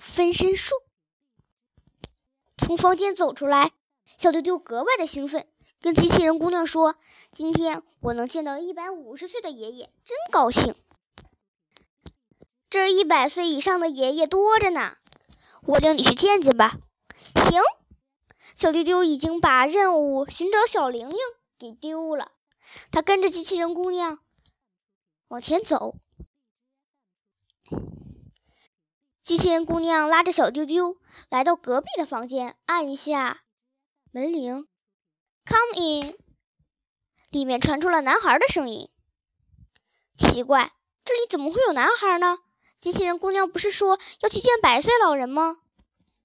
分身术。从房间走出来，小丢丢格外的兴奋，跟机器人姑娘说：“今天我能见到一百五十岁的爷爷，真高兴。这一百岁以上的爷爷多着呢，我领你去见见吧。”行，小丢丢已经把任务寻找小玲玲给丢了，他跟着机器人姑娘往前走。机器人姑娘拉着小丢丢来到隔壁的房间，按一下门铃，“Come in。”里面传出了男孩的声音。奇怪，这里怎么会有男孩呢？机器人姑娘不是说要去见百岁老人吗？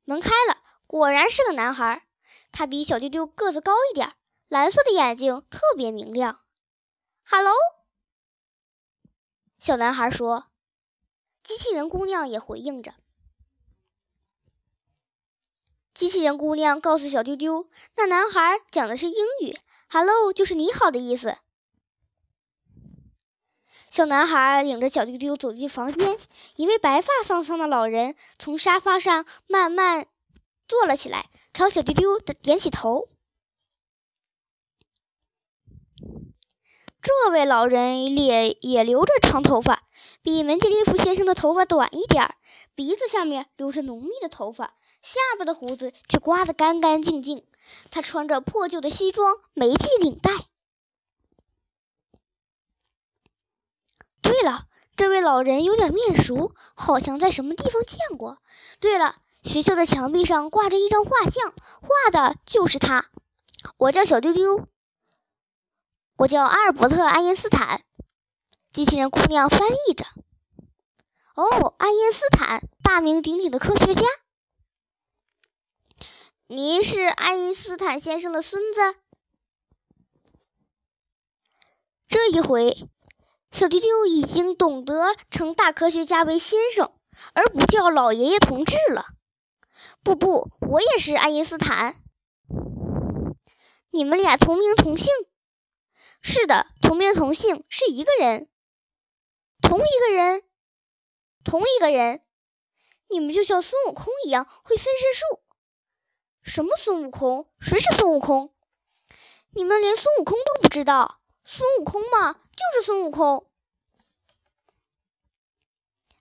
门开了，果然是个男孩。他比小丢丢个子高一点，蓝色的眼睛特别明亮。“Hello。”小男孩说。机器人姑娘也回应着。机器人姑娘告诉小丢丢，那男孩讲的是英语，“hello” 就是你好的意思。小男孩领着小丢丢走进房间，一位白发苍苍的老人从沙发上慢慢坐了起来，朝小丢丢的点起头。这位老人也也留着长头发。比门捷列夫先生的头发短一点儿，鼻子下面留着浓密的头发，下巴的胡子却刮得干干净净。他穿着破旧的西装，没系领带。对了，这位老人有点面熟，好像在什么地方见过。对了，学校的墙壁上挂着一张画像，画的就是他。我叫小丢丢，我叫阿尔伯特·爱因斯坦。机器人姑娘翻译着：“哦，爱因斯坦，大名鼎鼎的科学家。您是爱因斯坦先生的孙子。”这一回，小丢丢已经懂得称大科学家为先生，而不叫老爷爷同志了。不不，我也是爱因斯坦。你们俩同名同姓？是的，同名同姓，是一个人。同一个人，同一个人，你们就像孙悟空一样会分身术。什么孙悟空？谁是孙悟空？你们连孙悟空都不知道？孙悟空嘛，就是孙悟空。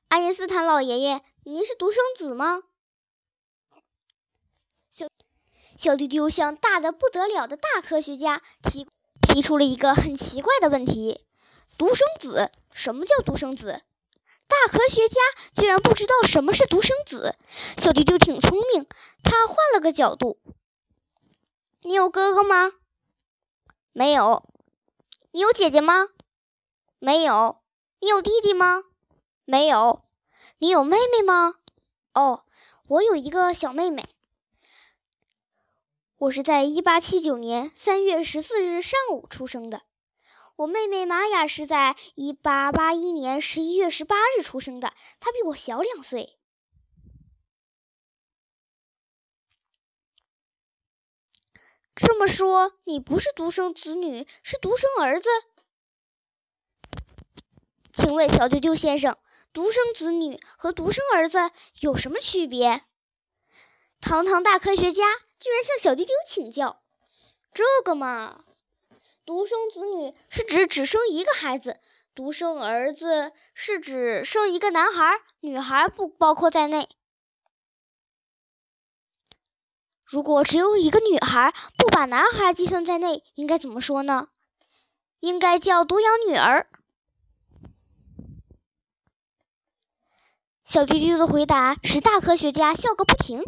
爱因斯坦老爷爷，您是独生子吗？小小丢丢向大的不得了的大科学家提提出了一个很奇怪的问题。独生子？什么叫独生子？大科学家居然不知道什么是独生子。小丢丢挺聪明，他换了个角度。你有哥哥吗？没有。你有姐姐吗？没有。你有弟弟吗？没有。你有妹妹吗？哦，我有一个小妹妹。我是在一八七九年三月十四日上午出生的。我妹妹玛雅是在一八八一年十一月十八日出生的，她比我小两岁。这么说，你不是独生子女，是独生儿子？请问小丢丢先生，独生子女和独生儿子有什么区别？堂堂大科学家居然向小丢丢请教，这个嘛。独生子女是指只生一个孩子，独生儿子是指生一个男孩，女孩不包括在内。如果只有一个女孩，不把男孩计算在内，应该怎么说呢？应该叫独养女儿。小丢丢的回答使大科学家笑个不停。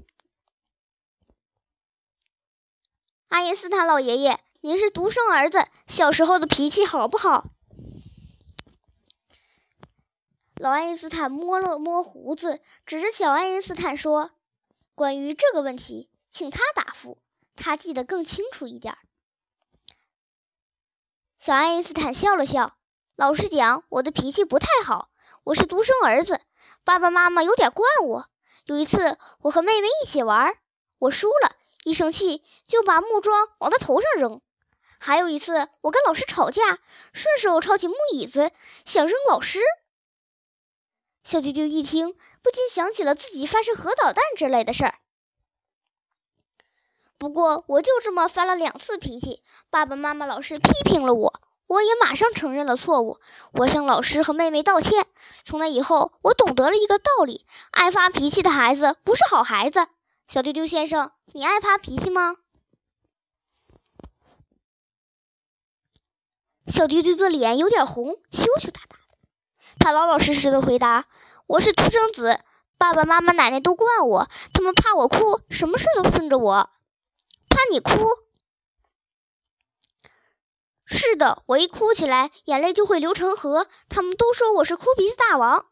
爱因斯坦老爷爷。您是独生儿子，小时候的脾气好不好？老爱因斯坦摸了摸胡子，指着小爱因斯坦说：“关于这个问题，请他答复，他记得更清楚一点。”小爱因斯坦笑了笑：“老实讲，我的脾气不太好。我是独生儿子，爸爸妈妈有点惯我。有一次，我和妹妹一起玩，我输了，一生气就把木桩往他头上扔。”还有一次，我跟老师吵架，顺手抄起木椅子想扔老师。小丢丢一听，不禁想起了自己发射核导弹之类的事儿。不过，我就这么发了两次脾气，爸爸妈妈、老师批评了我，我也马上承认了错误。我向老师和妹妹道歉。从那以后，我懂得了一个道理：爱发脾气的孩子不是好孩子。小丢丢先生，你爱发脾气吗？小丢丢的脸有点红，羞羞答答的。他老老实实的回答：“我是独生子，爸爸妈妈、奶奶都惯我，他们怕我哭，什么事都顺着我。怕你哭？是的，我一哭起来，眼泪就会流成河。他们都说我是哭鼻子大王。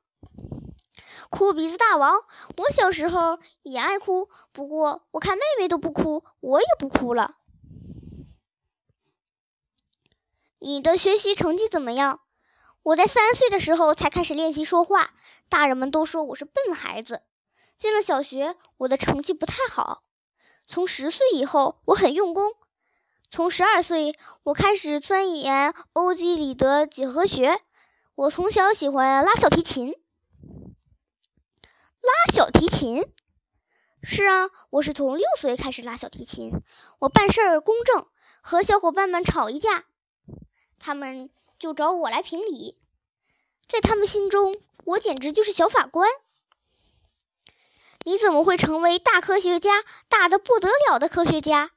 哭鼻子大王，我小时候也爱哭，不过我看妹妹都不哭，我也不哭了。”你的学习成绩怎么样？我在三岁的时候才开始练习说话，大人们都说我是笨孩子。进了小学，我的成绩不太好。从十岁以后，我很用功。从十二岁，我开始钻研欧几里得几何学。我从小喜欢拉小提琴。拉小提琴？是啊，我是从六岁开始拉小提琴。我办事儿公正，和小伙伴们吵一架。他们就找我来评理，在他们心中，我简直就是小法官。你怎么会成为大科学家，大的不得了的科学家？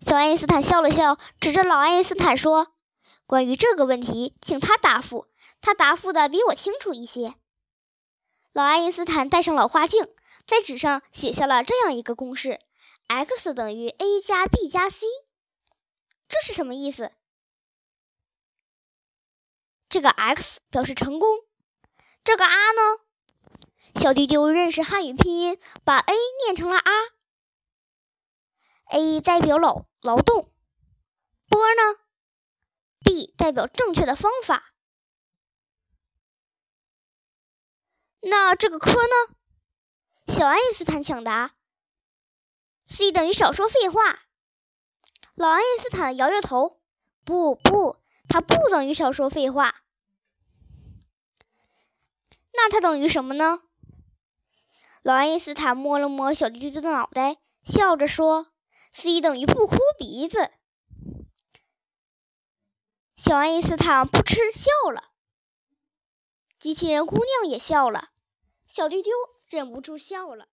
小爱因斯坦笑了笑，指着老爱因斯坦说：“关于这个问题，请他答复。他答复的比我清楚一些。”老爱因斯坦戴上老花镜，在纸上写下了这样一个公式：x 等于 a 加 b 加 c。这是什么意思？这个 x 表示成功，这个 r 呢？小丢丢认识汉语拼音，把 a 念成了 r。a 代表劳劳动，波呢？b 代表正确的方法。那这个科呢？小爱因斯坦抢答：c 等于少说废话。老爱因斯坦摇摇头，不不，它不等于少说废话。那它等于什么呢？老爱因斯坦摸了摸小丢丢的脑袋，笑着说：“c 等于不哭鼻子。”小爱因斯坦扑哧笑了，机器人姑娘也笑了，小丢丢忍不住笑了。